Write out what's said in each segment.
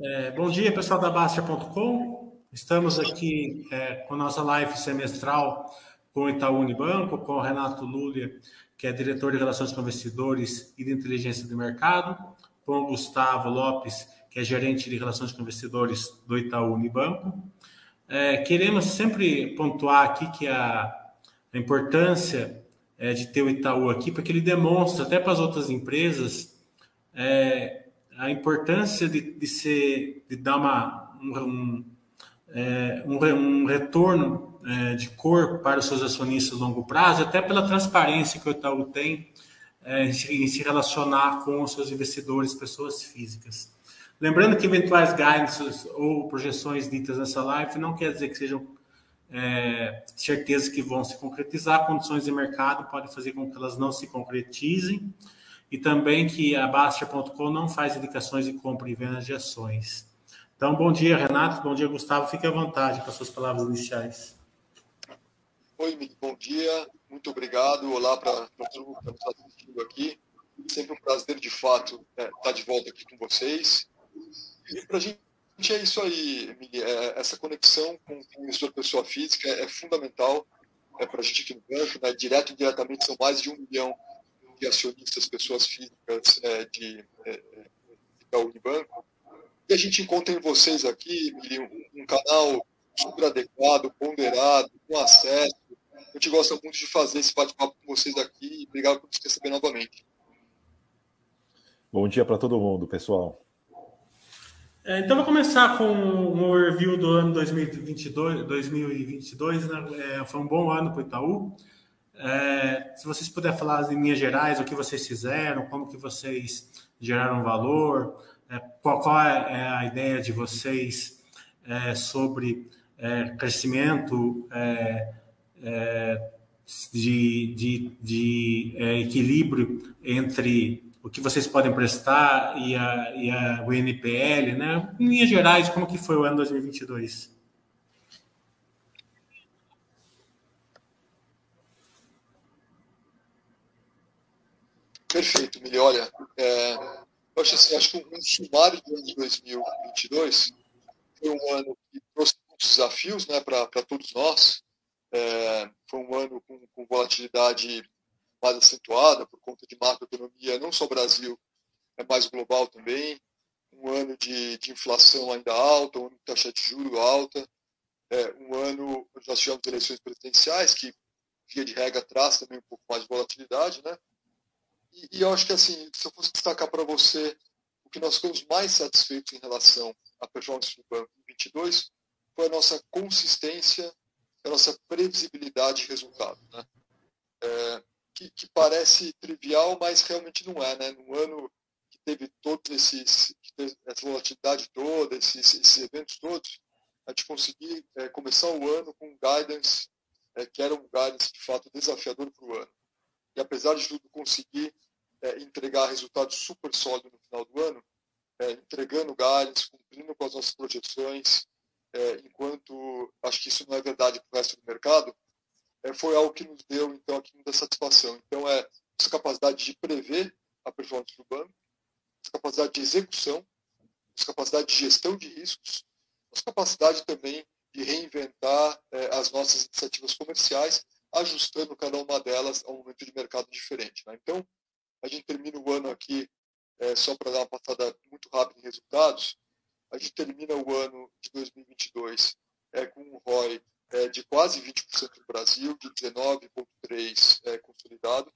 É, bom dia, pessoal da Bastia.com. Estamos aqui é, com a nossa live semestral com o Itaú Unibanco, com o Renato Lúlia, que é diretor de Relações com Investidores e de Inteligência de Mercado, com o Gustavo Lopes, que é gerente de Relações com Investidores do Itaú Unibanco. É, queremos sempre pontuar aqui que a, a importância é, de ter o Itaú aqui, porque ele demonstra até para as outras empresas é, a importância de, de, ser, de dar uma, um, é, um, um, retorno é, de cor para os seus acionistas a longo prazo, até pela transparência que o Itaú tem é, em, se relacionar com os seus investidores, pessoas físicas. Lembrando que eventuais guidance ou projeções ditas nessa live não quer dizer que sejam é, certezas que vão se concretizar, condições de mercado podem fazer com que elas não se concretizem e também que a Bastia.com não faz indicações de compra e venda de ações. Então, bom dia, Renato. Bom dia, Gustavo. Fique à vontade com as suas palavras iniciais. Oi, bom dia. Muito obrigado. Olá para todo mundo que está assistindo aqui. Sempre um prazer, de fato, é, estar tá de volta aqui com vocês. E para a gente é isso aí, Emília. É, essa conexão com, o investidor pessoa física é, é fundamental é, para a gente aqui no banco. Né? Direto e indiretamente são mais de um milhão de acionistas, pessoas físicas é, de, é, de da Unibanco. E a gente encontra em vocês aqui, um, um canal super adequado, ponderado, com acesso. A gente gosta muito de fazer esse bate-papo com vocês aqui. Obrigado por nos receber novamente. Bom dia para todo mundo, pessoal. É, então, vou começar com um review do ano 2022. 2022 né? é, foi um bom ano para o Itaú. É, se vocês puderem falar em linhas gerais o que vocês fizeram, como que vocês geraram valor, é, qual, qual é, é a ideia de vocês é, sobre é, crescimento é, de, de, de equilíbrio entre o que vocês podem prestar e, a, e a, o NPL, né? Em linhas gerais, como que foi o ano 2022? Perfeito, Mili. Olha, é, eu acho, assim, acho que um sumário do ano de 2022 foi um ano que trouxe muitos desafios né, para todos nós. É, foi um ano com, com, volatilidade mais acentuada por conta de macroeconomia, não só Brasil, é mais global também. Um ano de, de inflação ainda alta, um ano de taxa de juros alta. É, um ano onde nós tivemos eleições presidenciais, que, via de regra, traz também um pouco mais de volatilidade, né? E, e eu acho que, assim, se eu fosse destacar para você o que nós ficamos mais satisfeitos em relação à performance do banco em 22 foi a nossa consistência, a nossa previsibilidade de resultado. Né? É, que, que, parece trivial, mas realmente não é. Né? No ano que teve todos esses, essa volatilidade toda, esses, esses eventos todos, a gente conseguir é, começar o ano com um guidance é, que era um guidance de fato desafiador para o ano e apesar de tudo conseguir é, entregar resultados super sólidos no final do ano, é, entregando galhos, cumprindo com as nossas projeções, é, enquanto acho que isso não é verdade para o resto do mercado, é, foi algo que nos deu então aqui muita satisfação. Então é essa capacidade de prever a performance do banco, essa capacidade de execução, essa capacidade de gestão de riscos, essa capacidade também de reinventar é, as nossas iniciativas comerciais ajustando cada uma delas a um momento de mercado diferente. Né? Então, a gente termina o ano aqui, é, só para dar uma passada muito rápida em resultados, a gente termina o ano de 2022 é, com um ROI é, de quase 20% no Brasil, de 19,3% é, consolidado.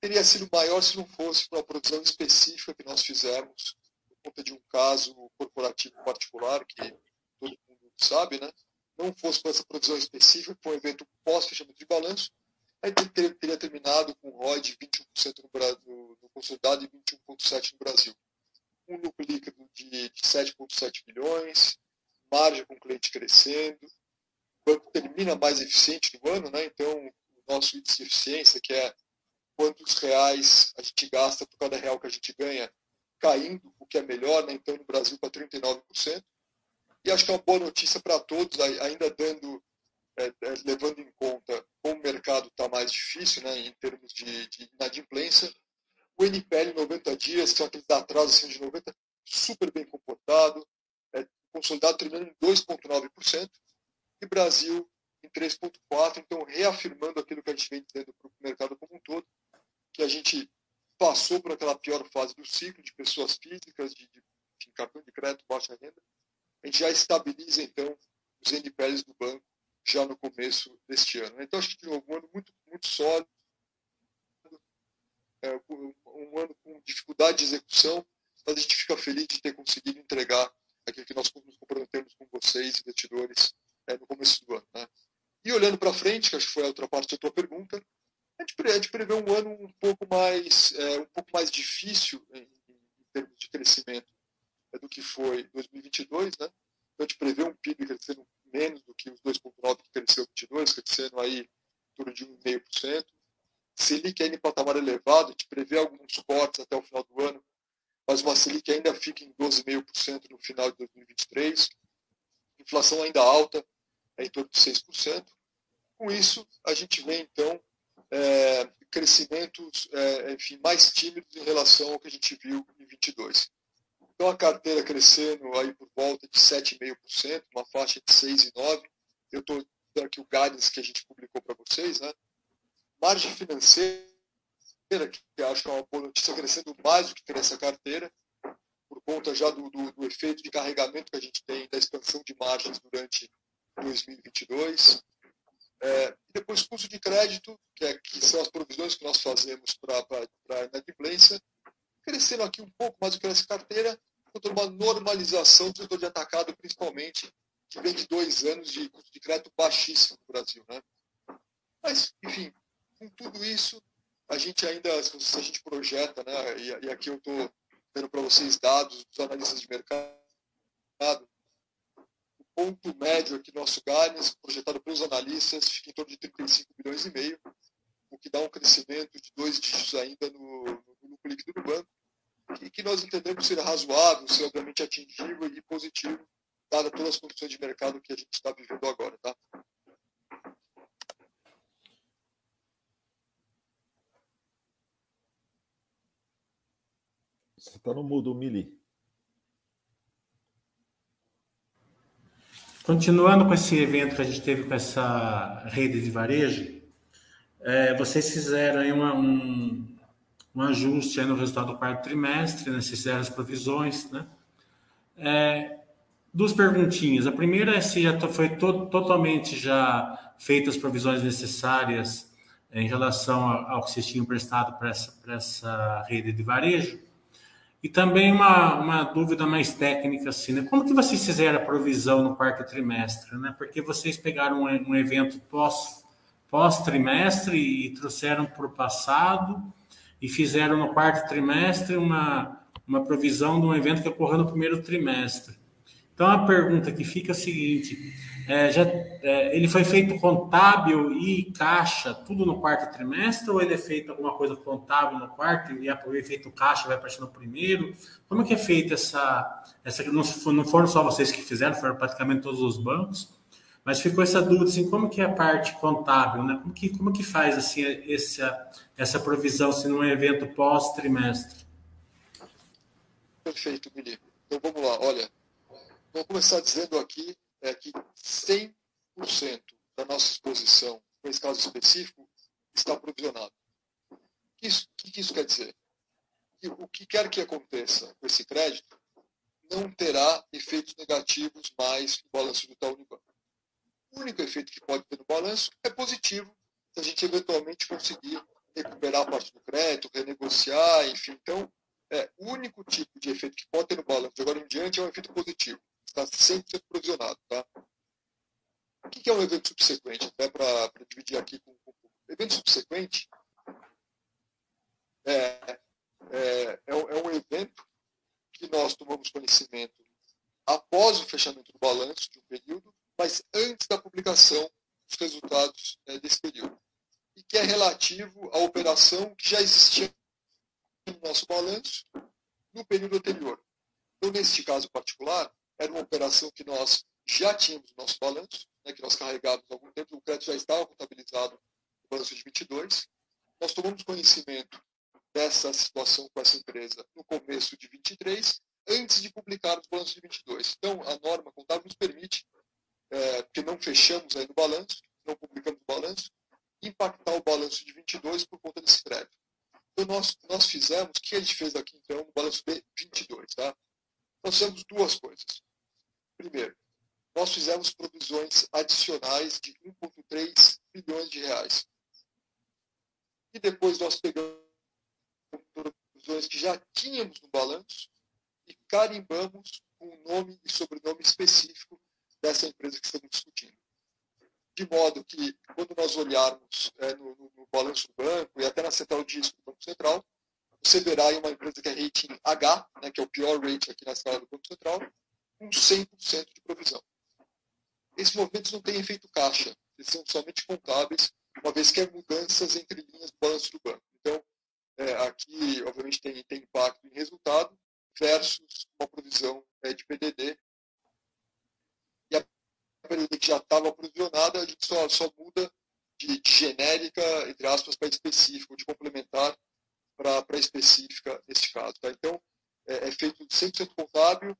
Teria sido maior se não fosse por uma produção específica que nós fizemos por conta de um caso corporativo particular, que todo mundo sabe, né? não fosse com essa provisão específica, foi um evento pós-fechamento de balanço, a gente teria, terminado com ROI de 21% no, no consolidado e 21,7% no Brasil. Um lucro líquido de, de 7,7 milhões, margem com o cliente crescendo, o banco termina mais eficiente no ano, né? então o nosso índice de eficiência, que é quantos reais a gente gasta por cada real que a gente ganha, caindo, o que é melhor, né? então no Brasil para 39%. E acho que é uma boa notícia para todos, ainda dando, é, é, levando em conta como o mercado está mais difícil, né, em termos de, de inadimplência. O NPL 90 dias, são aqueles atrasos assim, de 90, super bem comportado. consolidado terminando em 2,9%, e Brasil em 3,4%, então reafirmando aquilo que a gente vem dizendo para o mercado como um todo, que a gente passou por aquela pior fase do ciclo de pessoas físicas, de, de, de cartão de crédito, baixa renda, a gente já estabiliza, então, os NPLs do banco já no começo deste ano. Então, acho que, um ano muito, muito sólido, é, um ano com dificuldade de execução, mas a gente fica feliz de ter conseguido entregar aquilo que nós nos comprometemos com vocês, investidores, é, no começo do ano. Né? E olhando para frente, que acho que foi a outra parte da tua pergunta, a gente, prevê, um ano um pouco mais, é, um pouco mais difícil em, termos de crescimento do que foi 2022, né? Então, a gente prevê um PIB crescendo menos do que os 2,9% que cresceu em 2022, crescendo aí torno de 1,5%. Selic ainda em patamar elevado, gente prevê alguns cortes até o final do ano, mas uma Selic ainda fica em 12,5% no final de 2023. Inflação ainda alta, é em torno de 6%. Com isso, a gente vê, então, é, crescimentos é, enfim, mais tímidos em relação ao que a gente viu em 22. Então, a carteira crescendo aí por volta de 7,5%, uma faixa de 6,9%. Eu estou dando aqui o guidance que a gente publicou para vocês. Né? Margem financeira, que acho que é uma boa notícia, crescendo mais do que cresce a carteira, por conta já do, do, do efeito de carregamento que a gente tem da expansão de margens durante 2022. É, e depois custo de crédito, que, é, que são as provisões que nós fazemos para a inadimplência, crescendo aqui um pouco mais do que essa carteira, contra uma normalização do setor de atacado, principalmente, que vem de dois anos de custo de crédito baixíssimo no Brasil. Né? Mas, enfim, com tudo isso, a gente ainda, se a gente projeta, né, e, e aqui eu estou dando para vocês dados dos analistas de mercado, o ponto médio aqui do nosso guidance, projetado pelos analistas, fica em torno de 35 bilhões e meio, o que dá um crescimento de dois dígitos ainda no, no, no líquido do banco, e que nós entendemos ser razoável, ser obviamente atingível e positivo, dada todas as condições de mercado que a gente está vivendo agora. Tá? Você está no mudo, Mili. Continuando com esse evento que a gente teve com essa rede de varejo, é, vocês fizeram aí uma, um, um ajuste no resultado do quarto trimestre, né? Vocês fizeram as provisões, né? É, duas perguntinhas. A primeira é se já foi to totalmente já feitas as provisões necessárias em relação ao que vocês tinham prestado para essa, essa rede de varejo. E também uma, uma dúvida mais técnica, assim, né? Como que vocês fizeram a provisão no quarto trimestre, né? Porque vocês pegaram um, um evento pós, pós-trimestre e trouxeram para o passado e fizeram no quarto trimestre uma, uma provisão de um evento que ocorreu no primeiro trimestre. Então, a pergunta que fica é a seguinte: é, já, é, ele foi feito contábil e caixa tudo no quarto trimestre, ou ele é feito alguma coisa contábil no quarto e é feito caixa vai partir no primeiro? Como é que é feita essa. essa não, não foram só vocês que fizeram, foram praticamente todos os bancos, mas ficou essa dúvida assim, como que é a parte contábil, né? Como que, como que faz assim, essa, essa provisão se num evento pós-trimestre? Perfeito, Guilherme. Então vamos lá, olha Vou começar dizendo aqui é que 100% da nossa exposição, nesse caso específico, está provisionado. O que isso, que isso quer dizer? Que o que quer que aconteça com esse crédito não terá efeitos negativos mais no balanço do Itaú Unibanco. O único efeito que pode ter no balanço é positivo, se a gente eventualmente conseguir recuperar a parte do crédito, renegociar, enfim. Então, é, o único tipo de efeito que pode ter no balanço de agora em diante é um efeito positivo está 100% provisionado. Tá? O que é um evento subsequente? Até para dividir aqui com, o Evento subsequente é, é, é, é, um evento que nós tomamos conhecimento após o fechamento do balanço de um período, mas antes da publicação dos resultados é, desse período. E que é relativo à operação que já existia no nosso balanço no período anterior. Então, neste caso particular, era uma operação que nós já tínhamos no nosso balanço, né, que nós carregávamos há algum tempo, o crédito já estava contabilizado no balanço de 22. Nós tomamos conhecimento dessa situação com essa empresa no começo de 23, antes de publicar o balanço de 22. Então, a norma fechamos aí no balanço, não publicamos o balanço, impactar o balanço de 22 por conta desse crédito. Então, nós, nós fizemos, o que a gente fez aqui, então, no balanço de 22, tá? Nós fizemos duas coisas. Primeiro, nós fizemos provisões adicionais de 1,3 bilhões de reais. E depois nós pegamos provisões que já tínhamos no balanço e carimbamos com o nome e sobrenome específico dessa empresa que estamos discutindo. De modo que, quando nós olharmos é, no, no, no, balanço do banco e até na central de risco do Banco Central, você verá aí uma empresa que é rating H, né, que é o pior rating aqui na escala do Banco Central, com 100% de provisão. Esses movimentos não têm efeito caixa, eles são somente contábeis, uma vez que é mudanças entre linhas do balanço do banco. Então, é, aqui, obviamente, tem, tem impacto em resultado versus uma provisão é, de PDD que já estava provisionada, a gente só, só muda de, de, genérica, entre aspas, para específico, de complementar para específica nesse caso. Tá? Então, é, é feito 100% contábil,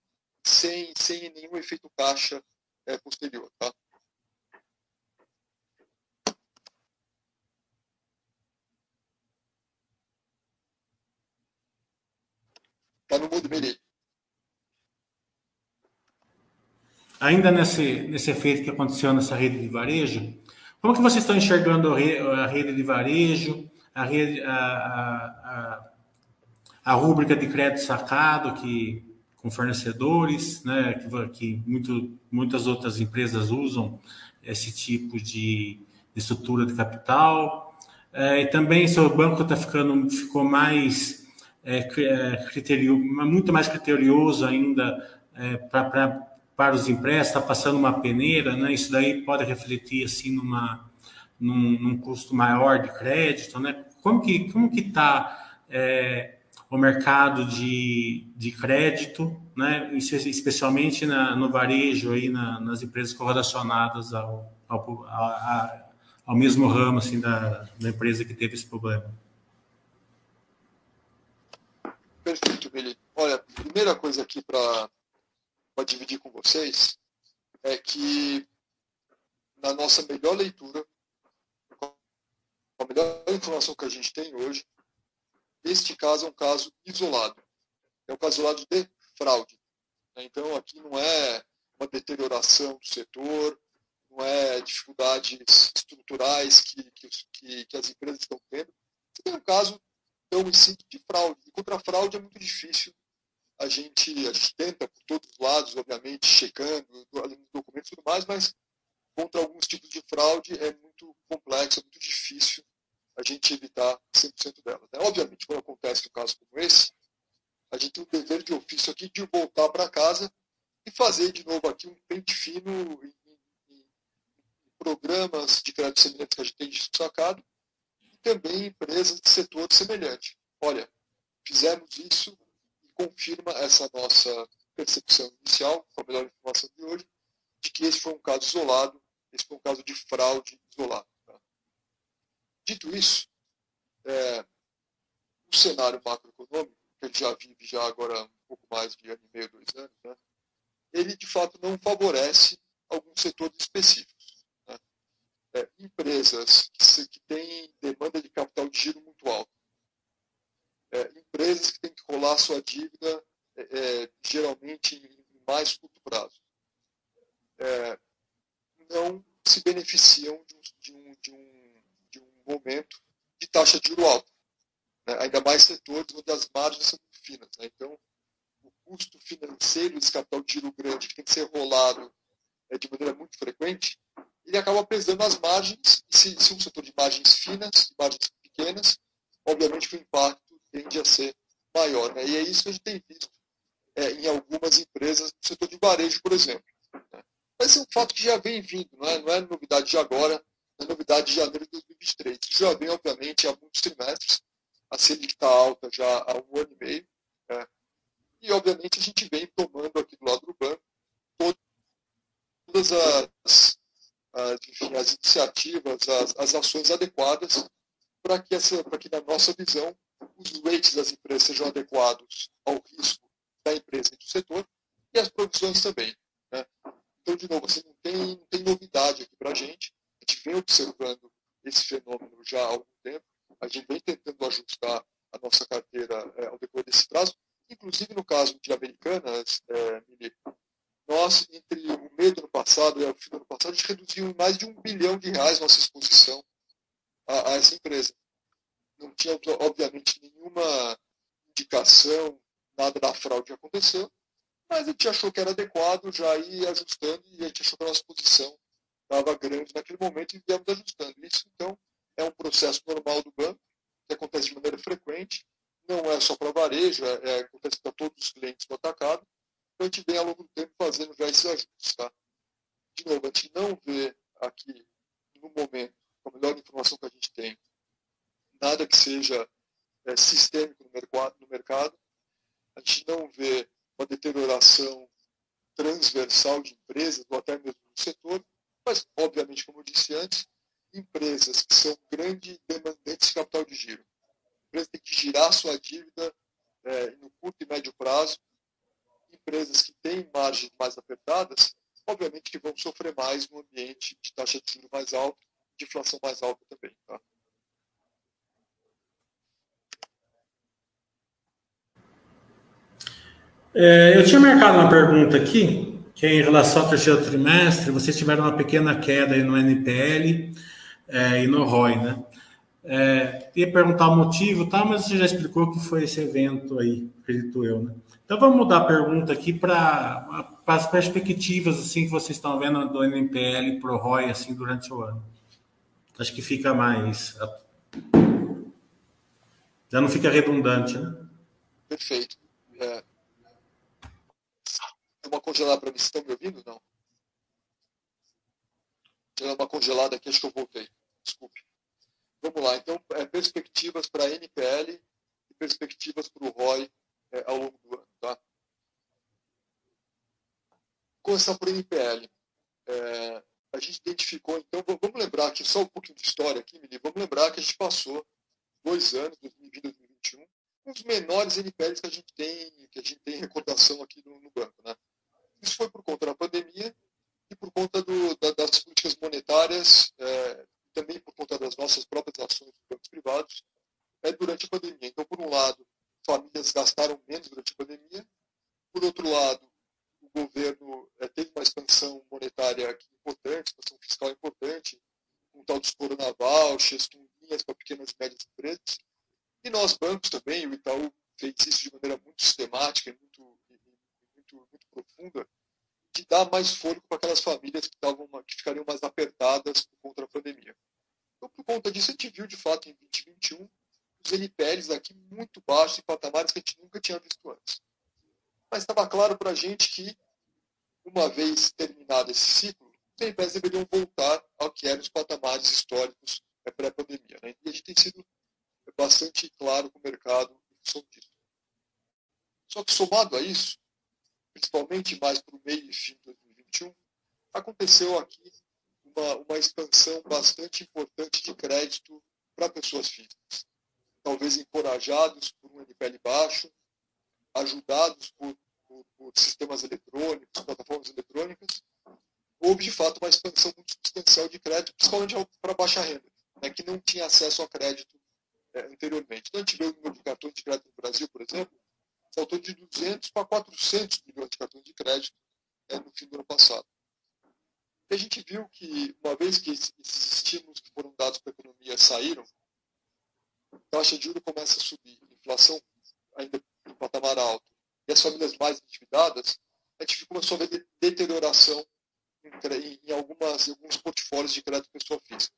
sem, sem nenhum efeito caixa é, posterior. Tá? Tá no mundo, Meri. Ainda nesse, nesse efeito que aconteceu nessa rede de varejo, como que vocês estão enxergando a rede de varejo, a, rede, a, a, a, rúbrica de crédito sacado que com fornecedores, né, que, que muito, muitas outras empresas usam esse tipo de, de estrutura de capital, é, e também se o banco está ficando ficou mais é, é criterio, muito mais criterioso ainda é, para para os empréstimos, está passando uma peneira, né? Isso daí pode refletir assim numa num, num custo maior de crédito, né? Como que como que está é, o mercado de, de crédito, né? Especialmente na, no varejo aí na, nas empresas correlacionadas ao, ao, a, ao mesmo ramo assim da, da empresa que teve esse problema. Perfeito, Billy. Olha, primeira coisa aqui para para dividir com vocês é que, na nossa melhor leitura, a melhor informação que a gente tem hoje, este caso é um caso isolado. É um caso isolado de fraude. Então, aqui não é uma deterioração do setor, não é dificuldades estruturais que, que, que as empresas estão tendo. Tem um caso tão simples de fraude. E contra a fraude é muito difícil a gente, a gente tenta por todos os lados, obviamente, checando, além dos documentos e tudo mais, mas contra alguns tipos de fraude é muito complexo, é muito difícil a gente evitar 100% delas. Né? Obviamente, quando acontece um caso como esse, a gente tem o dever de ofício aqui de voltar para casa e fazer de novo aqui um pente fino em, em, em programas de crédito semelhantes que a gente tem destacado e também empresas de setor semelhante. Olha, fizemos isso, confirma essa nossa percepção inicial, com a melhor informação de hoje, de que esse foi um caso isolado, esse foi um caso de fraude isolado. Tá? Dito isso, é, o cenário macroeconômico, que ele já vive já agora um pouco mais de ano e meio, dois anos, né, ele de fato não favorece alguns setores específicos. Né? É, empresas que, que têm demanda de capital de giro muito alta, é, empresas que têm que rolar sua dívida é, é geralmente em mais curto prazo. É, não se beneficiam de um, de, um, de um, momento de taxa de juro alta. Né? Ainda mais setores onde as margens são muito finas. Né? Então, o custo financeiro desse capital de giro grande, que tem que ser rolado é, de maneira muito frequente, ele acaba pesando as margens. E se, se um setor de margens finas, margens pequenas, obviamente o impacto tende a ser maior. Né? E é isso que a gente tem visto é, em algumas empresas do setor de varejo, por exemplo. Né? Mas é um fato que já vem vindo, não é, não é novidade de agora, é novidade de janeiro de 2023. Isso já vem, obviamente, há muitos trimestres. A Selic está alta já há um ano e meio. Né? E, obviamente, a gente vem tomando aqui do lado do banco todas as, as, enfim, as iniciativas, as, as ações adequadas para que, que, na nossa visão, os rates das empresas sejam adequados ao risco da empresa e do setor, e as provisões também. Né? Então, de novo, assim, não, tem, não tem novidade aqui para a gente. A gente vem observando esse fenômeno já há algum tempo. A gente vem tentando ajustar a nossa carteira é, ao decorrer desse prazo. Inclusive, no caso de Americanas, é, nós, entre o meio do ano passado e o fim do ano passado, a gente reduziu mais de um bilhão de reais nossa exposição a, a essa empresa. Não tinha, obviamente, nenhuma indicação, nada da fraude aconteceu, mas a gente achou que era adequado já ir ajustando e a gente achou que a nossa posição estava grande naquele momento e viemos ajustando. Isso, então, é um processo normal do banco, que acontece de maneira frequente, não é só para varejo, é, é, acontece para todos os clientes do atacado, então a gente vem ao longo do tempo fazendo já esses ajustes. Tá? De novo, a gente não vê aqui, no momento, com a melhor informação que a gente tem, nada que seja é, sistêmico no mercado, a gente não vê uma deterioração transversal de empresas, ou até mesmo do setor, mas, obviamente, como eu disse antes, empresas que são grandes demandantes de capital de giro. A empresa tem que girar sua dívida é, no curto e médio prazo. Empresas que têm margens mais apertadas, obviamente que vão sofrer mais no ambiente de taxa de juros mais alta, de inflação mais alta também. Tá? É, eu tinha marcado uma pergunta aqui, que é em relação ao terceiro trimestre, vocês tiveram uma pequena queda no NPL é, e no ROI, né? É, ia perguntar o motivo, tá, mas você já explicou que foi esse evento aí, acredito eu, né? Então vamos mudar a pergunta aqui para as perspectivas assim que vocês estão vendo do NPL para o ROI assim durante o ano. Acho que fica mais já não fica redundante, né? Perfeito. É, uma congelada para mim. Vocês estão me ouvindo? Não. Tem uma congelada aqui, acho que eu voltei. Desculpe. Vamos lá. Então, é, perspectivas para NPL e perspectivas para o ROI é, ao longo do ano. Tá? Começar por NPL. É, a gente identificou, então, vamos lembrar aqui, só um pouquinho de história aqui, Mili, vamos lembrar que a gente passou dois anos, 2020 e 2021, um dos menores NPLs que a gente tem, que a gente tem recordação aqui no, no banco. Né? Isso foi por conta da pandemia e por conta do, da, das políticas monetárias, é, também por conta das nossas próprias ações dos bancos privados é, durante a pandemia. Então, por um lado, famílias gastaram menos durante a pandemia, por outro lado, o governo é, teve uma expansão monetária aqui importante, expansão fiscal importante, com tal dos coronavouchers, com linhas para pequenas e médias empresas. E nós, bancos também, o Itaú fez isso de maneira muito sistemática e muito muito, muito profunda de dar mais fôlego para aquelas famílias que, estavam, que ficariam mais apertadas por conta da pandemia. Então, por conta disso, a gente viu, de fato, em 2021, os NPLs aqui muito baixos, em patamares que a gente nunca tinha visto antes. Mas estava claro para a gente que, uma vez terminado esse ciclo, os NPLs deveriam voltar ao que eram os patamares históricos pré-pandemia. Né? E a gente tem sido bastante claro com o mercado em função disso. Só que, somado a isso, principalmente mais para o meio e fim de 2021, aconteceu aqui uma, uma expansão bastante importante de crédito para pessoas físicas. Talvez encorajados por um NPL baixo, ajudados por, por, por sistemas eletrônicos, plataformas eletrônicas, houve de fato uma expansão muito substancial de crédito, principalmente para baixa renda, né, que não tinha acesso a crédito é, anteriormente. Então, a gente vê o número de cartões de crédito no Brasil, por exemplo, saltou de 200 para 400 milhões de cartões de crédito é, no fim do ano passado. E a gente viu que, uma vez que esses estímulos que foram dados para a economia saíram, a taxa de juros começa a subir, a inflação ainda em patamar alto, e as famílias mais endividadas, a gente começou a ver deterioração em, algumas, em alguns portfólios de crédito pessoa física.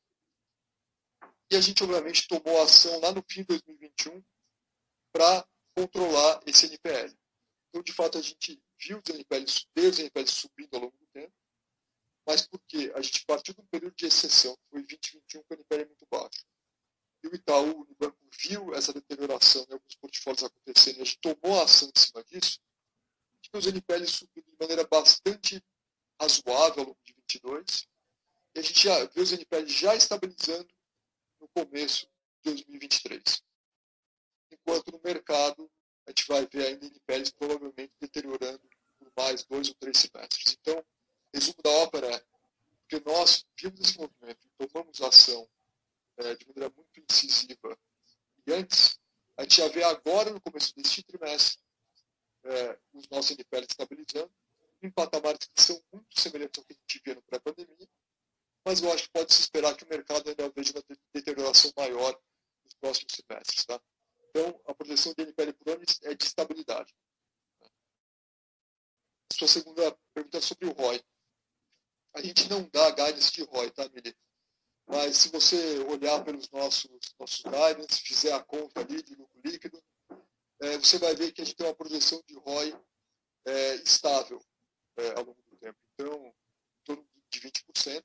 E a gente, obviamente, tomou ação lá no fim de 2021 para controlar esse NPL. Então, de fato, a gente os NPLs subindo ao longo do tempo, mas porque a gente partiu de um período de exceção, que foi 2021, que o NPL é muito baixo. E o Itaú, o banco, viu essa deterioração em alguns portfólios acontecendo e a gente tomou ação em cima disso, e os NPLs subindo de maneira bastante razoável ao longo de 22, e a gente já viu os NPLs já estabilizando no começo de 2023 enquanto no mercado a gente vai ver ainda NPLs provavelmente deteriorando por mais dois ou três semestres. Então, resumo da ópera é porque nós vimos esse movimento e tomamos ação é, de maneira muito incisiva e antes, a gente já vê agora, no começo deste trimestre, é, os nossos NPL estabilizando em patamares que são muito semelhantes ao que a gente via no pré-pandemia, mas eu acho que pode se esperar que o mercado ainda veja uma deterioração maior nos próximos semestres. Tá? Então, a projeção de NPL por ano é de estabilidade. Sua segunda pergunta é sobre o ROI. A gente não dá guidance de ROI, tá, Mili? Mas se você olhar pelos nossos, nossos guidance, fizer a conta ali de lucro líquido, é, você vai ver que a gente tem uma projeção de ROI é, estável é, ao longo do tempo. Então, torno de 20%,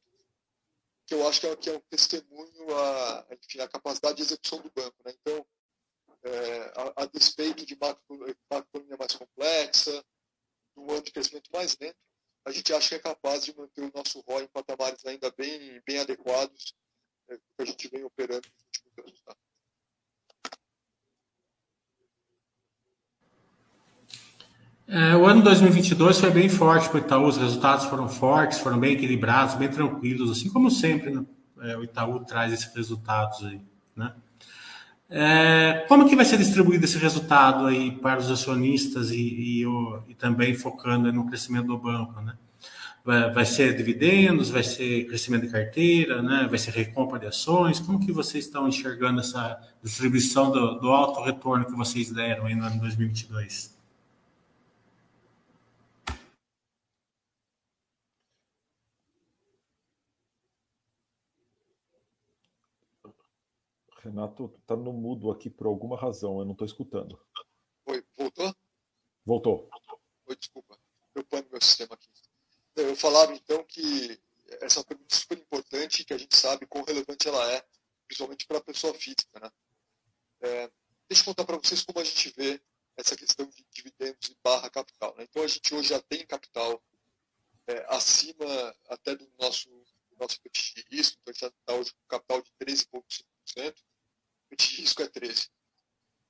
que eu acho que é, que é um testemunho à, enfim, à capacidade de execução do banco. Né? Então, é, a, a, despeito de macroeconomia mais complexa, um ano de crescimento mais lento, a gente acha que é capaz de manter o nosso ROI em patamares ainda bem, bem adequados é, que a gente vem operando nos últimos anos. Tá? É, o ano 2022 foi bem forte para o Itaú, os resultados foram fortes, foram bem equilibrados, bem tranquilos, assim como sempre né? é, o Itaú traz esses resultados aí, né? É, como que vai ser distribuído esse resultado aí para os acionistas e, e, o, e também focando no crescimento do banco, né? Vai, vai, ser dividendos, vai ser crescimento de carteira, né? Vai ser recompra de ações? Como que vocês estão enxergando essa distribuição do, do alto retorno que vocês deram aí no ano 2022? Renato está no mudo aqui por alguma razão, eu não estou escutando. Oi, voltou? Voltou. Oi, desculpa, preocupando meu sistema aqui. Eu falava então que essa é uma pergunta super importante que a gente sabe quão relevante ela é, principalmente para a pessoa física. Né? É, deixa eu contar para vocês como a gente vê essa questão de dividendos e barra capital. Né? Então a gente hoje já tem capital é, acima até do nosso, do nosso risco, então a gente está hoje com capital de 13,5% de risco é 13.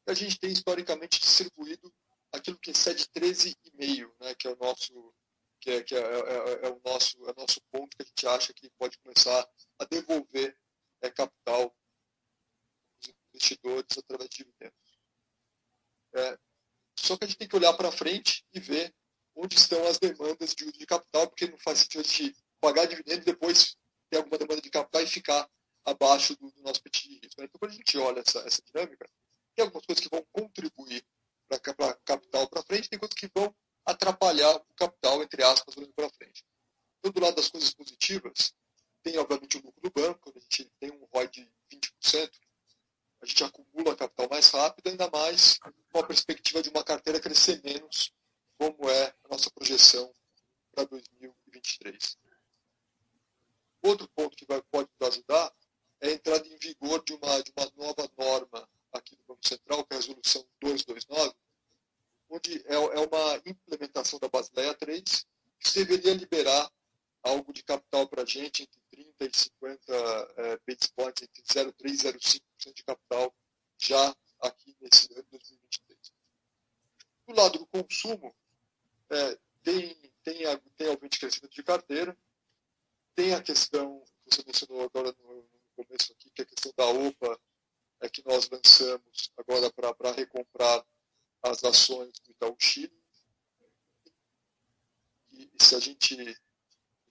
E a gente tem historicamente distribuído aquilo que excede 13,5, né, que é o nosso que é, que é, é, é, o nosso é o nosso ponto que a gente acha que pode começar a devolver é, capital aos investidores através de dividendos. É, só que a gente tem que olhar para frente e ver onde estão as demandas de uso de capital, porque não faz sentido a gente pagar dividendo e depois ter alguma demanda de capital e ficar abaixo do, do nosso apetite de risco. Né? Então, quando a gente olha essa, essa dinâmica, tem algumas coisas que vão contribuir para capital para frente, tem coisas que vão atrapalhar o capital, entre aspas, para frente. Então, do lado das coisas positivas, tem, obviamente, o lucro do banco, quando a gente tem um ROI de 20%, a gente acumula capital mais rápido, ainda mais com a perspectiva de uma carteira crescer menos, como é a nossa projeção para 2023. Outro ponto que vai, pode ajudar é a entrada em vigor de uma, de uma nova norma aqui do Banco Central, que é a Resolução 229, onde é, é uma implementação da Basileia 3, que deveria liberar algo de capital para a gente entre 30 e 50 é, basis points, entre 0,3 e 0,5% de capital já aqui nesse ano 2023. Do lado do consumo, é, tem, tem, tem obviamente crescimento de carteira, tem a questão que você mencionou agora no, começo aqui, que é a questão da OPA, é que nós lançamos agora para recomprar as ações do Itaú Chile. E, e se a gente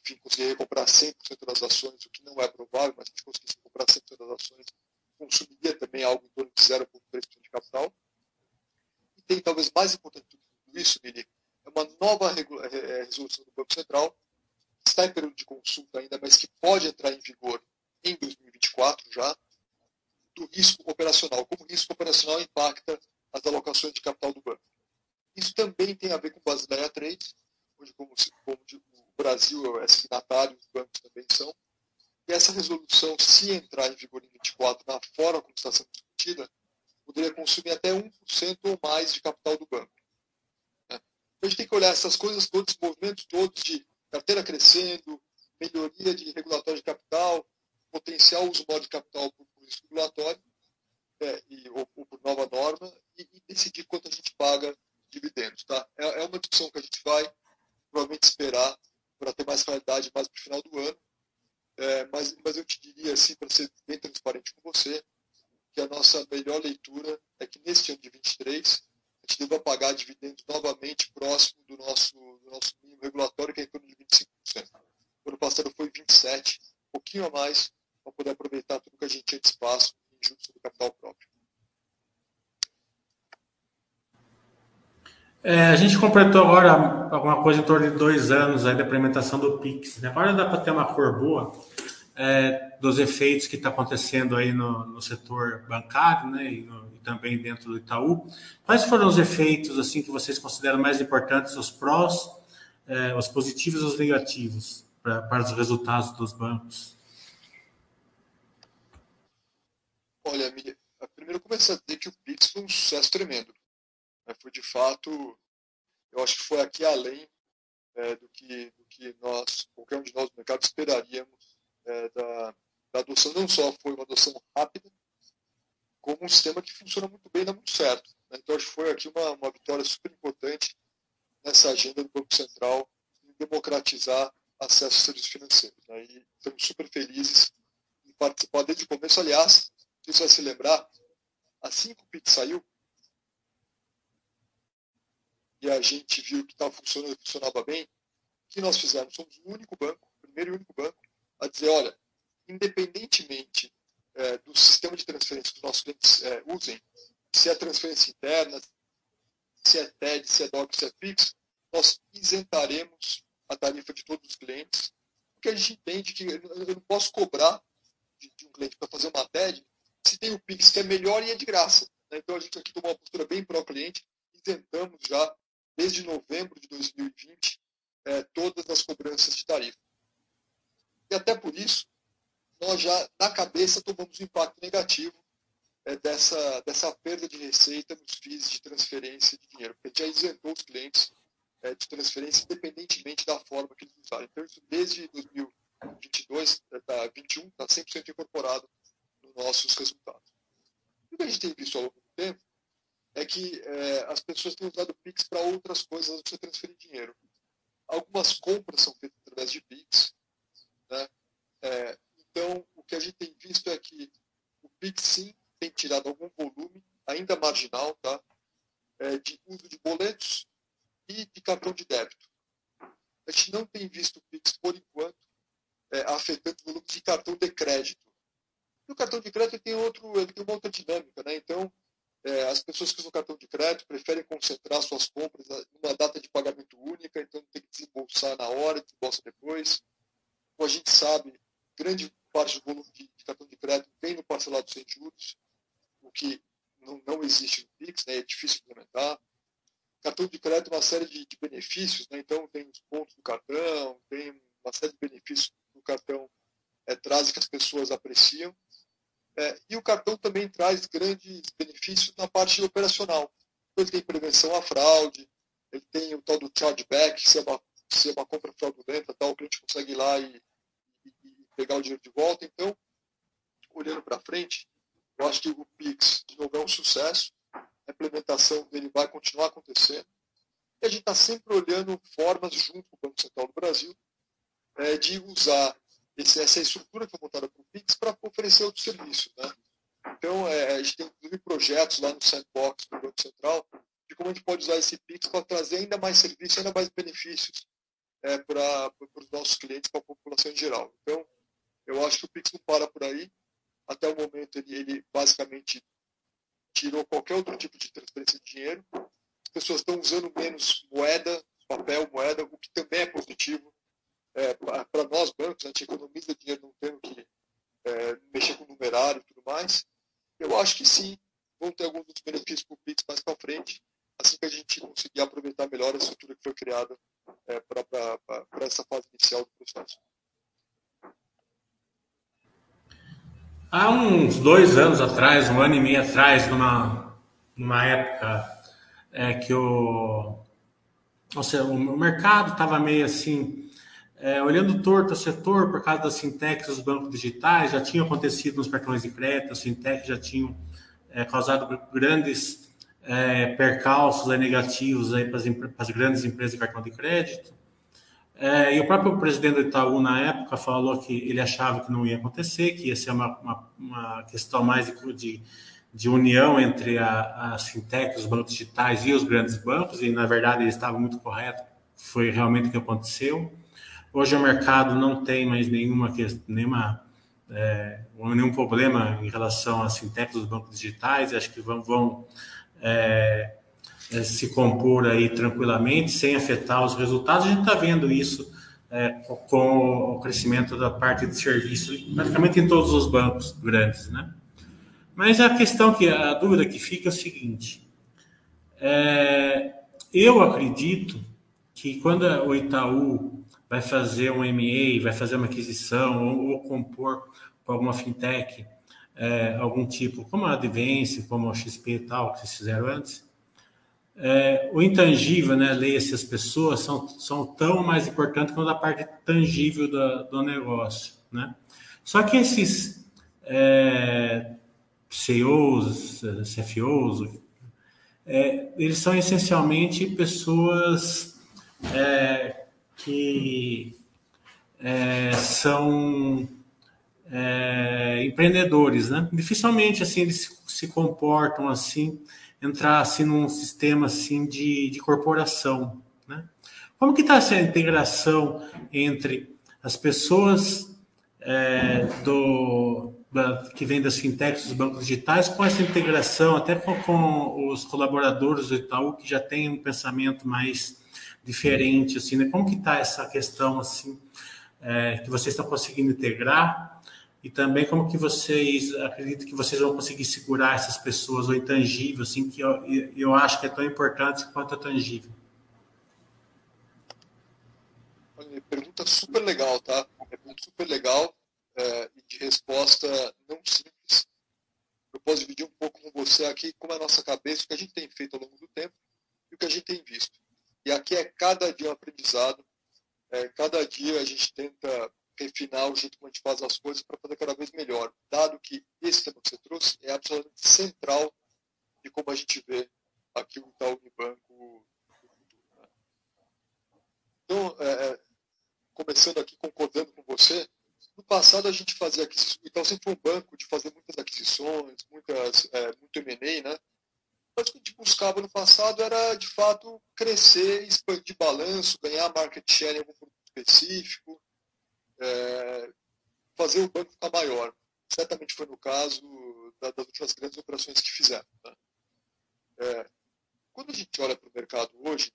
enfim, conseguir recomprar 100% das ações, o que não é provável, mas se a gente conseguisse comprar 100% das ações, consumiria também algo em torno de 0,3% de capital. E tem talvez mais importante do que tudo isso, Mili, é uma nova resolução do Banco Central, que está em período de consulta ainda, mas que pode entrar em vigor em 2024 já, do risco operacional, como o risco operacional impacta as alocações de capital do banco. Isso também tem a ver com Basileia 3, onde como, como o Brasil é signatário, os bancos também são. E essa resolução, se entrar em vigor em 24, na forma como está sendo discutida, poderia consumir até 1% ou mais de capital do banco. Né? Então a gente tem que olhar essas coisas todos, esses movimentos todos de carteira crescendo, melhoria de regulatório de capital, potencial uso maior de capital por, por risco regulatório é, e, ou, ou, por nova norma e, e, decidir quanto a gente paga dividendos. Tá? É, é, uma discussão que a gente vai provavelmente esperar para ter mais realidade mais para o final do ano. É, mas, mas eu te diria, assim, para ser bem transparente com você, que a nossa melhor leitura é que neste ano de 23 a gente deva pagar dividendos novamente próximo do nosso, do nosso mínimo regulatório, que é em torno de 25%. O ano passado foi 27%, um pouquinho a mais, para poder aproveitar tudo que a gente tinha de espaço em juros do capital próprio. É, a gente completou agora alguma coisa em torno de dois anos aí da implementação do Pix. Né? Agora dá para ter uma cor boa é, dos efeitos que está acontecendo aí no, no, setor bancário né? E, no, e, também dentro do Itaú. Quais foram os efeitos assim que vocês consideram mais importantes, os prós, é, os positivos e os negativos pra, para os resultados dos bancos? Olha, primeiro começar a dizer que o Pix foi um sucesso tremendo. Né? Foi de fato, eu acho que foi aqui além é, do, que, do que nós, qualquer um de nós no mercado esperaríamos é, da, da adoção. Não só foi uma adoção rápida, como um sistema que funciona muito bem e dá muito certo. Né? Então, acho que foi aqui uma, uma vitória super importante nessa agenda do Banco Central em democratizar acesso a serviços financeiros. Né? E estamos super felizes em participar desde o começo. Aliás, você vai se lembrar, assim que o PIX saiu, e a gente viu que estava funcionando, funcionava bem, que nós fizemos? Somos o único banco, o primeiro e único banco, a dizer, olha, independentemente é, do sistema de transferência que os nossos clientes é, usem, se é transferência interna, se é TED, se é DOC, se é PIX, nós isentaremos a tarifa de todos os clientes, porque a gente entende que eu não posso cobrar de, de um cliente para fazer uma TED se tem o Pix que é melhor e é de graça. Né? Então a gente aqui tomou uma postura bem pró-cliente, isentamos já desde novembro de 2020, é, todas as cobranças de tarifa. E até por isso, nós já, na cabeça, tomamos um impacto negativo é, dessa, dessa perda de receita nos FIIs de transferência de dinheiro, porque já isentou os clientes é, de transferência independentemente da forma que eles usaram. Então, isso desde 2022, tá, 21, está 100% incorporado nos nossos resultados. O que a gente tem visto ao longo do tempo é que é, as pessoas têm usado o Pix para outras coisas de transferir dinheiro. Algumas compras são feitas através de Pix. Né? É, então, o que a gente tem visto é que o Pix, sim, tem tirado algum volume, ainda marginal, tá? É, de uso de boletos e de cartão de débito. A gente não tem visto o Pix, por enquanto, é, afetando o volume de cartão de crédito. E o cartão de crédito tem, outro, ele tem uma outra dinâmica, né? Então, é, as pessoas que usam cartão de crédito preferem concentrar suas compras numa data de pagamento única, então tem que desembolsar na hora, desembolsa depois. Como a gente sabe, grande parte do volume de, de cartão de crédito vem no parcelado sem juros, o que não, não existe no Pix, né, é difícil implementar. Cartão de crédito é uma série de, de benefícios, né, então tem os pontos do cartão, tem uma série de benefícios que o cartão é, traz que as pessoas apreciam. É, e o cartão também traz grandes benefícios na parte operacional. Ele tem prevenção à fraude, ele tem o tal do chargeback, se é uma, se é uma compra fraudulenta, tal, o cliente consegue ir lá e, e, e pegar o dinheiro de volta. Então, olhando para frente, eu acho que o Pix, de novo, é um sucesso. A implementação dele vai continuar acontecendo. E a gente está sempre olhando formas, junto com o Banco Central do Brasil, é, de usar esse, essa estrutura que foi montada para o Pix para oferecer outros serviços. Né? Então, é, a gente tem inclusive projetos lá no Sandbox do Banco Central de como a gente pode usar esse Pix para trazer ainda mais serviços, ainda mais benefícios é, para os nossos clientes, para a população em geral. Então, eu acho que o Pix não para por aí. Até o momento, ele, ele basicamente tirou qualquer outro tipo de transferência de dinheiro. As pessoas estão usando menos moeda, papel, moeda, o que também é positivo é, nós bancos, a gente economiza dinheiro não tendo que é, mexer com numerário e tudo mais. Eu acho que sim, vão ter alguns dos benefícios para o mais para frente, assim que a gente conseguir aproveitar melhor a estrutura que foi criada é, para essa fase inicial do processo. Há uns dois anos atrás, um ano e meio atrás, numa, numa época é, que o, ou seja, o mercado estava meio assim, é, olhando torto o setor por causa das fintechs, dos bancos digitais, já tinha acontecido nos cartões de crédito, as fintechs já tinham é, causado grandes é, percalços negativos aí para, as, para as grandes empresas de cartão de crédito. É, e o próprio presidente do Itaú, na época, falou que ele achava que não ia acontecer, que ia ser uma, uma, uma questão mais de, de união entre a, as fintechs, os bancos digitais e os grandes bancos, e na verdade ele estava muito correto, foi realmente o que aconteceu. Hoje o mercado não tem mais nenhuma, nenhuma é, nenhum problema em relação às fintechs dos bancos digitais, acho que vão, vão é, é, se compor aí tranquilamente, sem afetar os resultados. A gente está vendo isso é, com o crescimento da parte de serviços, praticamente em todos os bancos grandes, né? Mas a questão que a dúvida que fica é o seguinte: é, eu acredito que quando o Itaú vai fazer um MA, vai fazer uma aquisição ou, ou compor com alguma fintech, é, algum tipo, como a Advance, como a XP e tal, que vocês fizeram antes, é, o intangível, né, leia-se as pessoas, são, são tão mais importantes quanto a parte tangível do, negócio, né? Só que esses é, CEOs, CFOs, é, eles são essencialmente pessoas é, que é, são é, empreendedores, né? Dificilmente assim eles se, comportam assim entrar assim num sistema assim de, de corporação, né? Como que está essa integração entre as pessoas é, do da, que vem das fintechs, dos bancos digitais, com essa integração até com, com, os colaboradores do Itaú que já tem um pensamento mais diferente, assim, né? Como que está essa questão assim é, que vocês estão conseguindo integrar e também como que vocês acreditam que vocês vão conseguir segurar essas pessoas, o intangível, assim, que eu, eu acho que é tão importante quanto a tangível. Olha, pergunta super legal, tá? Pergunta super legal é, e de resposta não simples. Eu posso dividir um pouco com você aqui como é a nossa cabeça, o que a gente tem feito ao longo do tempo e o que a gente tem visto. E aqui é cada dia um aprendizado, é, cada dia a gente tenta refinar o jeito como a gente faz as coisas para fazer cada vez melhor, dado que esse tema que você trouxe é absolutamente central de como a gente vê aqui o Itaú Unibanco né? Então, é, é, começando aqui concordando com você, no passado a gente fazia aquisições, então sempre foi um banco de fazer muitas aquisições, muitas, é, muito M&A, né? Que a gente buscava no passado era, de fato, crescer, expandir balanço, ganhar market share em algum produto específico, é, fazer o banco ficar maior. Certamente foi no caso da, das últimas grandes operações que fizemos. Né? É, quando a gente olha para o mercado hoje,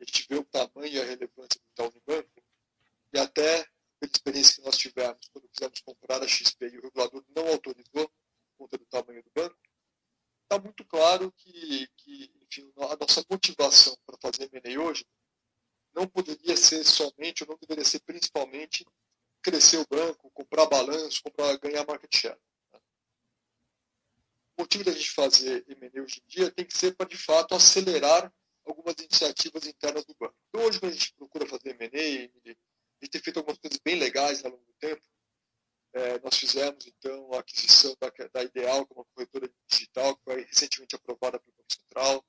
a gente vê o tamanho e a relevância do Itaú Unibanco, e até pela experiência que nós tivemos quando quisemos comprar a XP e o regulador não autorizou por conta do tamanho do banco, está muito claro que, que enfim, a nossa motivação para fazer M&A hoje não poderia ser somente, ou não deveria ser principalmente, crescer o banco, comprar balanço, comprar, ganhar market share. Né? O motivo da gente fazer M&A hoje em dia tem que ser para, de fato, acelerar algumas iniciativas internas do banco. Então, hoje, quando a gente procura fazer M&A, a gente tem feito algumas coisas bem legais ao longo do tempo. É, nós fizemos, então, a aquisição da, da Ideal, que é uma corretora digital, que foi recentemente aprovada pelo Banco Central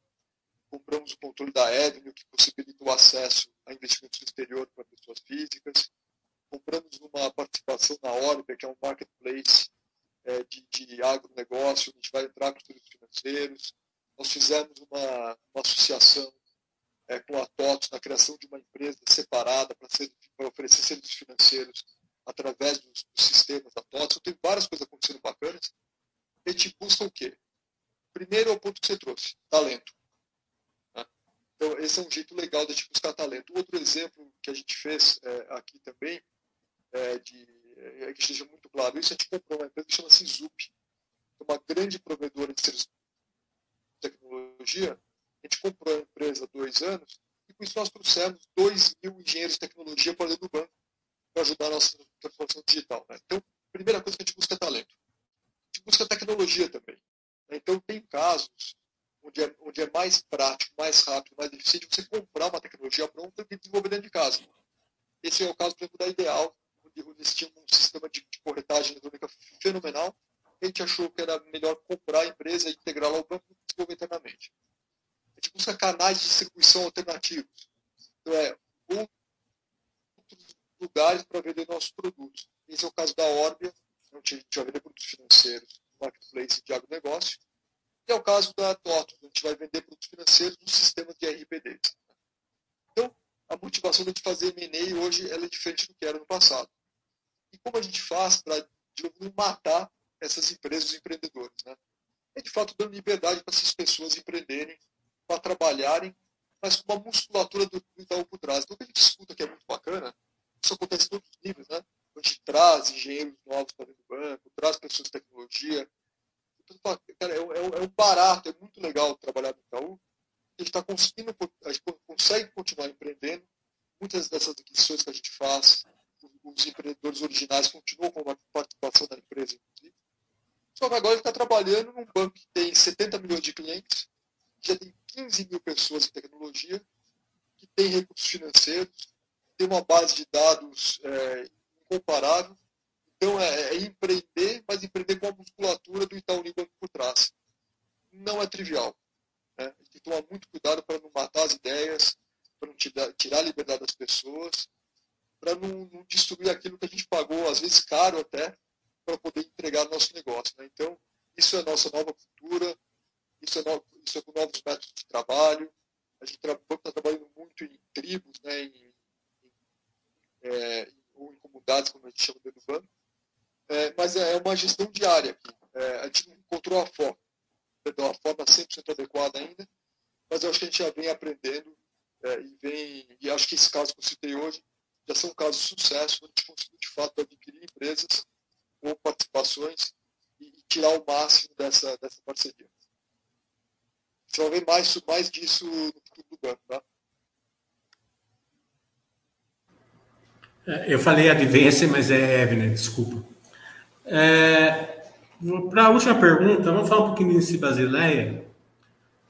compramos o controle da Avenue, que possibilita o acesso a investimentos no exterior para pessoas físicas. Compramos uma participação na Orbia, que é um marketplace é, de, de agronegócio, a gente vai entrar com os financeiros. Nós fizemos uma, uma associação é, com a TOTS na criação de uma empresa separada para oferecer serviços financeiros através dos, sistemas da TOTS. Tem várias coisas acontecendo bacanas. A gente busca o quê? Primeiro é o ponto que você trouxe, talento. Então, esse é um jeito legal de a buscar talento. Outro exemplo que a gente fez é, aqui também, é, de, é, que esteja muito claro isso, a gente comprou uma empresa que chama-se Zup, é uma grande provedora de serviços de tecnologia. A gente comprou a empresa há dois anos e com isso nós trouxemos dois mil engenheiros de tecnologia para dentro do banco para ajudar a nossa transformação digital. Né? Então, a primeira coisa que a gente busca é talento. A gente busca tecnologia também. Né? Então, tem casos onde é, onde é mais prático, mais rápido, mais eficiente, você comprar uma tecnologia pronta e desenvolver dentro de casa. Esse é o caso, por exemplo, da Ideal, onde eles tinham um sistema de, de corretagem eletrônica fenomenal. A gente achou que era melhor comprar a empresa e integrar lá o banco e desenvolver internamente. A gente busca canais de distribuição alternativos. Então, é, ou lugares para vender nossos produtos. Esse é o caso da Orbia, onde a gente vai vender produtos financeiros no marketplace de agronegócio. E é o caso da TOTO, onde a gente vai vender produtos financeiros no sistema de RPD. Então, a motivação de fazer M&A hoje é diferente do que era no passado. E como a gente faz para, de novo, matar essas empresas, os empreendedores? Né? É, de fato, dando liberdade para essas pessoas empreenderem, para trabalharem, mas com uma musculatura do Itaú por trás. Então, o que a gente escuta que é muito bacana, isso acontece em todos os níveis, né? A gente traz engenheiros novos para dentro do banco, traz pessoas de tecnologia. Cara, é, é, é um barato, é muito legal trabalhar no Itaú. A gente está conseguindo, a gente consegue continuar empreendendo. Muitas dessas aquisições que a gente faz, os empreendedores originais continuam com uma participação da empresa, inclusive. Só que agora ele está trabalhando num banco que tem 70 milhões de clientes, já tem 15 mil pessoas em tecnologia, que tem recursos financeiros, tem uma base de dados é, incomparável. Então, é, é, empreender, mas empreender com a musculatura do Itaú Banco por trás. Não é trivial. Né? A gente tem que tomar muito cuidado para não matar as ideias, para não tirar, tirar a liberdade das pessoas, para não, não, destruir aquilo que a gente pagou, às vezes caro até, para poder entregar nosso negócio. Né? Então, isso é a nossa nova cultura, isso é, no, isso é com novos métodos de trabalho. A gente está trabalhando muito em tribos, né? em é, ou em comunidades, como a gente chama dentro do banco. É, mas uma gestão diária aqui. É, a gente não encontrou a forma, de uma forma 100% adequada ainda, mas eu acho que a gente já vem aprendendo é, e vem, e acho que esses casos que eu citei hoje já são casos de sucesso, onde a gente conseguiu de fato adquirir empresas com participações e, e tirar o máximo dessa, dessa parceria. Você vai ver mais, mais disso no futuro do banco, tá? É, eu falei Advance, mas é Evelyn, desculpa. É, Para a última pergunta, vamos falar um pouquinho do índice Basileia.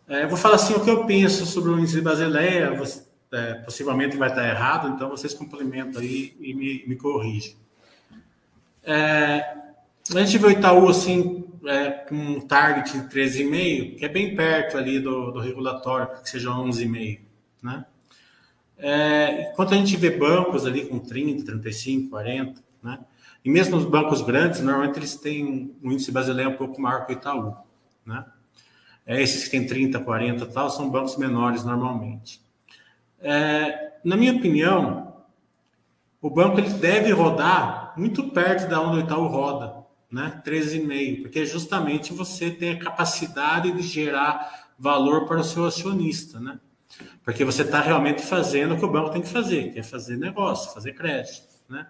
É, eu vou falar assim o que eu penso sobre o índice Basileia, você, é, possivelmente vai estar errado, então vocês complementam aí e me, me corrigem. É, a gente vê o Itaú assim, é, com um target de 13,5, que é bem perto ali do, do regulatório, que seja 11,5, né? É, enquanto a gente vê bancos ali com 30, 35, 40, né? E mesmo os bancos grandes, normalmente eles têm um índice brasileiro um pouco maior que o Itaú, né? É, esses que têm 30, 40 tal, são bancos menores normalmente. É, na minha opinião, o banco ele deve rodar muito perto da onde o Itaú roda, né? 13,5, porque justamente você tem a capacidade de gerar valor para o seu acionista, né? Porque você está realmente fazendo o que o banco tem que fazer, que é fazer negócio, fazer crédito. Né?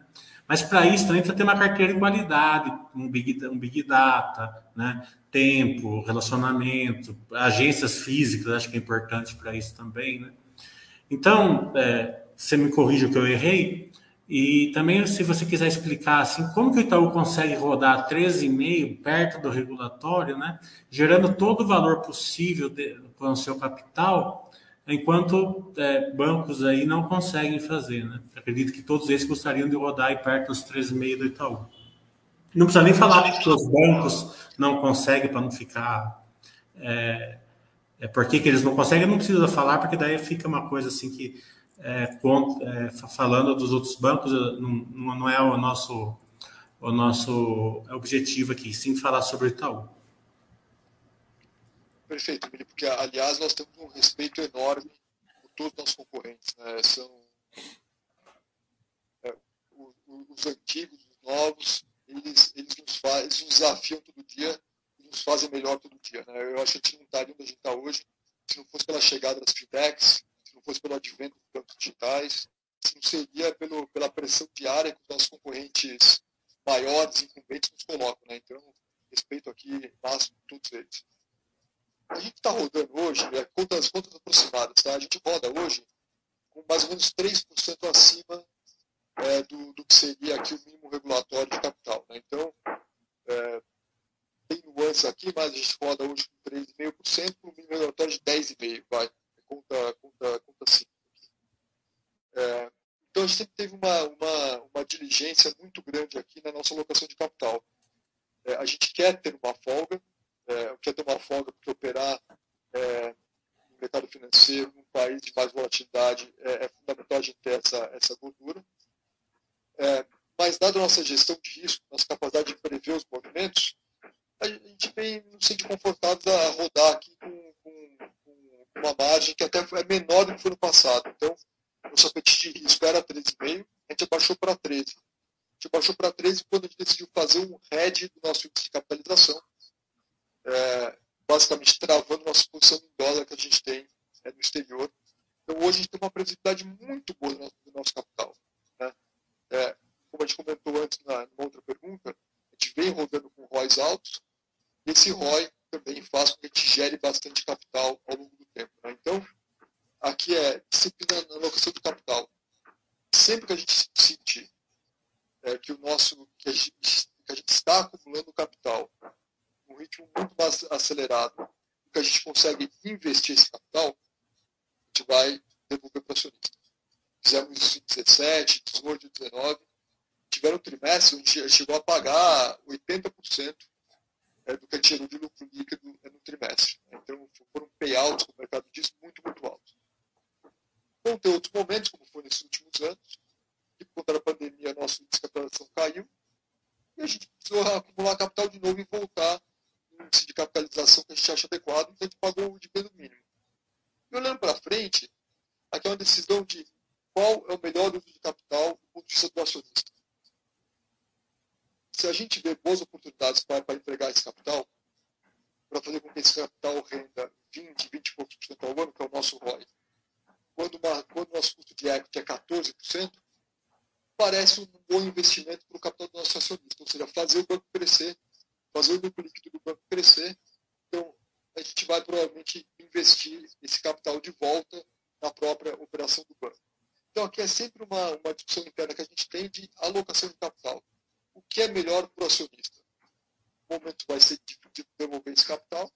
Mas para isso também precisa ter uma carteira de qualidade, um big, um big data, né? tempo, relacionamento, agências físicas, acho que é importante para isso também. Né? Então, é, você me corrija que eu errei, e também, se você quiser explicar assim, como que o Itaú consegue rodar 13,5 perto do regulatório, né, gerando todo o valor possível de, com o seu capital, enquanto é, bancos aí não conseguem fazer. Né? Acredito que todos eles gostariam de rodar aí perto dos 13,5 do Itaú. Não precisa nem falar que os bancos não conseguem para não ficar. É, é por que eles não conseguem, não precisa falar, porque daí fica uma coisa assim que, é, é, falando dos outros bancos, não, não é o nosso, o nosso objetivo aqui, sim falar sobre o Itaú. Perfeito, Mili, porque, aliás, nós temos um respeito enorme por todos os nossos concorrentes. Né? São é, os, os, antigos, os novos, eles, eles, nos faz, eles nos desafiam todo dia e nos fazem melhor todo dia. Né? Eu acho que a gente não estaria onde a gente está hoje se não fosse pela chegada das fintechs, se não fosse pelo advento dos bancos digitais, se não seria pelo, pela pressão diária que os nossos concorrentes maiores, incumbentes, nos colocam. Né? Então, respeito aqui máximo todos eles. A gente está rodando hoje, é, contas, contas aproximadas, tá? a gente roda hoje com mais ou menos 3% acima é, do, do, que seria aqui o mínimo regulatório de capital. Né? Então, é, tem nuances aqui, mas a gente roda hoje com 3,5% para o mínimo regulatório de 10,5%. Vai, conta, conta, conta simples. É, então, a gente sempre teve uma, uma, uma diligência muito grande aqui na nossa alocação de capital. É, a gente quer ter uma folga, é, quer ter uma folga porque operar é, no mercado financeiro, num país de mais volatilidade, é, é fundamental a gente ter essa, essa gordura. É, mas, dada a nossa gestão de risco, nossa capacidade de prever os movimentos, a gente vem nos sente confortável a rodar aqui com, com, com, uma margem que até é menor do que foi no passado. Então, nosso apetite de risco era 13,5, a gente abaixou para 13. A gente abaixou para 13 quando a gente decidiu fazer um hedge do nosso índice de capitalização, é, basicamente travando nossa posição em dólar que a gente tem é, no exterior. Então, hoje a gente tem uma previsibilidade muito boa do nosso capital. Né? É, como a gente comentou antes na, numa outra pergunta, a gente vem rodando com ROIs altos, e esse ROI também faz com que a gente gere bastante capital ao longo do tempo. Né? Então, aqui é disciplina na alocação do capital. Sempre que a gente sentir é, que o nosso que a, gente, que a gente está acumulando capital num ritmo muito mais acelerado, que a gente consegue investir esse capital, a gente vai devolver para o acionista. Fizemos isso em 17, 18, 19. Tiveram um trimestre onde a gente chegou a pagar 80% é, do que tirou de lucro líquido é, no trimestre. Então, foram payouts, o mercado diz, muito, muito altos. Vão ter outros momentos, como foi nesses últimos anos, que por conta da pandemia, nossa descapitalização caiu, e a gente precisou acumular capital de novo e voltar no índice de capitalização que a gente acha adequado, então a gente pagou o dividendo mínimo. E olhando para frente, aqui é uma decisão de qual é o melhor uso de capital do ponto de vista do acionista se a gente vê boas oportunidades para, para entregar esse capital, para fazer com que esse capital renda 20, 20 e poucos por ao ano, que é o nosso ROI, quando, uma, quando o nosso custo de equity é 14%, parece um bom investimento para o capital do nosso acionista, ou seja, fazer o banco crescer, fazer o lucro líquido do banco crescer. Então, a gente vai provavelmente investir esse capital de volta na própria operação do banco. Então, aqui é sempre uma, uma discussão interna que a gente tem de alocação de capital o que é melhor para o acionista. O momento vai ser de devolver esse capital,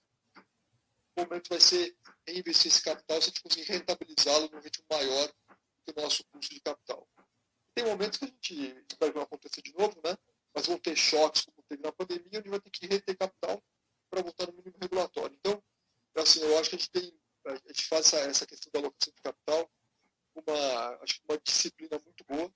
o momento vai ser reinvestir esse capital se a gente conseguir rentabilizá-lo num ritmo maior do que o nosso custo de capital. Tem momentos que a gente espera que não aconteça de novo, né? mas vão ter choques como teve na pandemia, onde vai ter que reter capital para voltar no mínimo regulatório. Então, assim, eu acho que a gente tem, a gente faz essa, essa questão da alocação de capital uma, acho uma disciplina muito boa.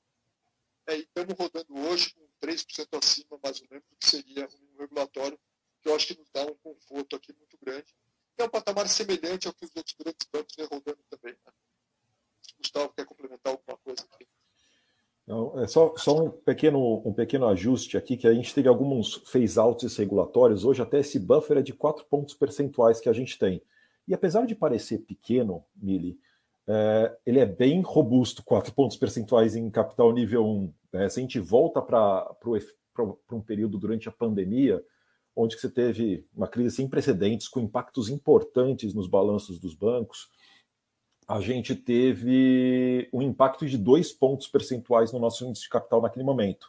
É, e estamos rodando hoje com 3% acima, mais ou menos, do que seria mínimo regulatório, que eu acho que nos dá um conforto aqui muito grande. É um patamar semelhante ao que os outros grandes bancos vêm rodando também. Né? Gustavo quer complementar alguma coisa aqui? Não, é só, só um, pequeno, um pequeno ajuste aqui, que a gente teve alguns phase-outs regulatórios. Hoje até esse buffer é de 4 pontos percentuais que a gente tem. E apesar de parecer pequeno, Mili, é, ele é bem robusto, 4 pontos percentuais em capital nível 1. Né? Se a gente volta para um período durante a pandemia, onde você teve uma crise sem precedentes, com impactos importantes nos balanços dos bancos, a gente teve um impacto de dois pontos percentuais no nosso índice de capital naquele momento.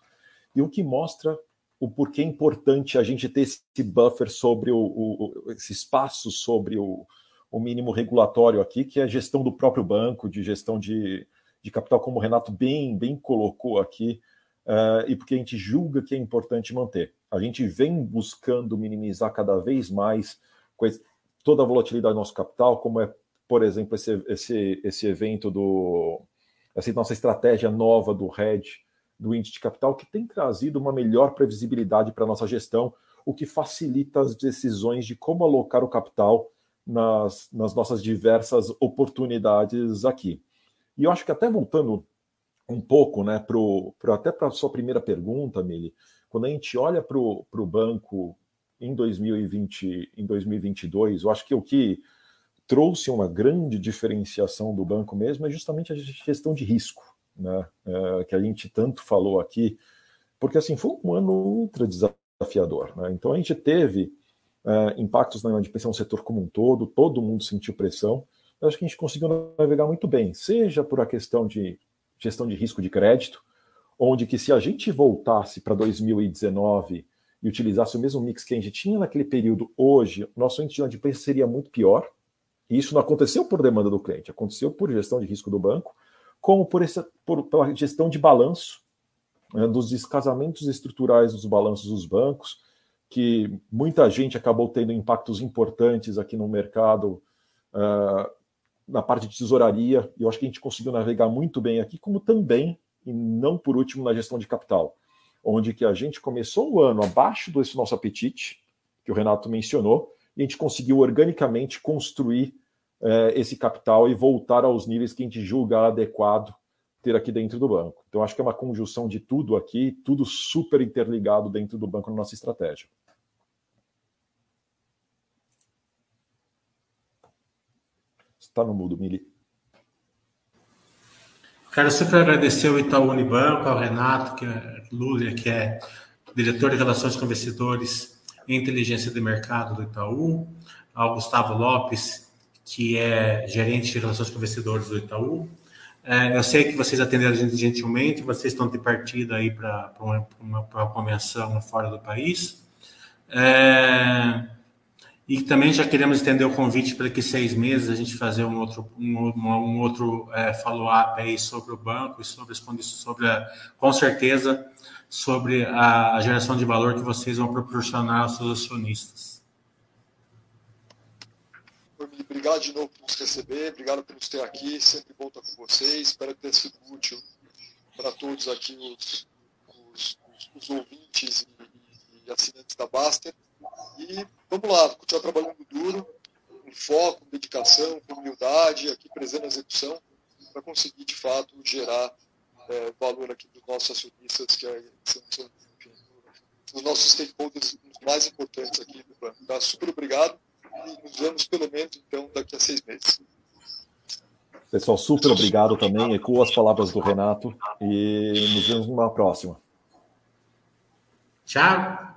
E o que mostra o porquê é importante a gente ter esse buffer sobre o, o esse espaço sobre o, o mínimo regulatório aqui, que é a gestão do próprio banco, de gestão de, de capital, como o Renato bem, bem colocou aqui, uh, e porque a gente julga que é importante manter. A gente vem buscando minimizar cada vez mais toda a volatilidade do nosso capital, como é, por exemplo, esse, esse, esse evento do. essa nossa estratégia nova do hedge, do índice de capital, que tem trazido uma melhor previsibilidade para a nossa gestão, o que facilita as decisões de como alocar o capital nas, nas nossas diversas oportunidades aqui. E eu acho que até voltando um pouco, né, pro, pro até para a sua primeira pergunta, Mili, quando a gente olha para o banco em 2020, em 2022, eu acho que o que trouxe uma grande diferenciação do banco mesmo é justamente a gestão de risco, né, é, que a gente tanto falou aqui, porque assim foi um ano ultra desafiador. Né? Então a gente teve uh, impactos na inadimplência no setor como um todo, todo mundo sentiu pressão. Eu acho que a gente conseguiu navegar muito bem, seja por a questão de gestão de risco de crédito, onde que se a gente voltasse para 2019 e utilizasse o mesmo mix que a gente tinha naquele período hoje, nosso índice de inadimplência seria muito pior. E isso não aconteceu por demanda do cliente, aconteceu por gestão de risco do banco, como por, essa, por pela gestão de balanço, né, dos descasamentos estruturais dos balanços dos bancos, que muita gente acabou tendo impactos importantes aqui no mercado, uh, na parte de tesouraria, e eu acho que a gente conseguiu navegar muito bem aqui, como também e não por último na gestão de capital, onde que a gente começou o ano abaixo desse nosso apetite, que o Renato mencionou, e a gente conseguiu organicamente construir é, esse capital e voltar aos níveis que a gente julga adequado ter aqui dentro do banco. Então, acho que é uma conjunção de tudo aqui, tudo super interligado dentro do banco na nossa estratégia. Está no mudo, Mili. Quero super agradecer ao Itaú Unibanco, ao Renato que é, Lúlia, que é diretor de Relações com Investidores e Inteligência de Mercado do Itaú, ao Gustavo Lopes, que é gerente de Relações com Investidores do Itaú, é, eu sei que vocês atenderam a gente gentilmente, vocês estão de partida aí para uma, uma, convenção fora do país. É, e também já queremos estender o convite para que seis meses a gente fazer um outro, um, um outro é, follow-up aí sobre o banco e sobre sobre a, com certeza, sobre a, a geração de valor que vocês vão proporcionar aos seus acionistas. Obrigado de novo por nos receber, obrigado por nos ter aqui, sempre estar com vocês. Espero ter sido útil para todos aqui, os, os, os ouvintes e, e, assinantes da Baster. E vamos lá, continuar trabalhando duro, com foco, com dedicação, com humildade, aqui presente a execução, para conseguir de fato gerar é, valor aqui para os nossos acionistas, que é, são, são enfim, os nossos stakeholders mais importantes aqui do banco. Tá? Super obrigado e nos vemos pelo menos então daqui a seis meses. Pessoal, super obrigado também. Ecoo as palavras do Renato e nos vemos numa próxima. Tchau.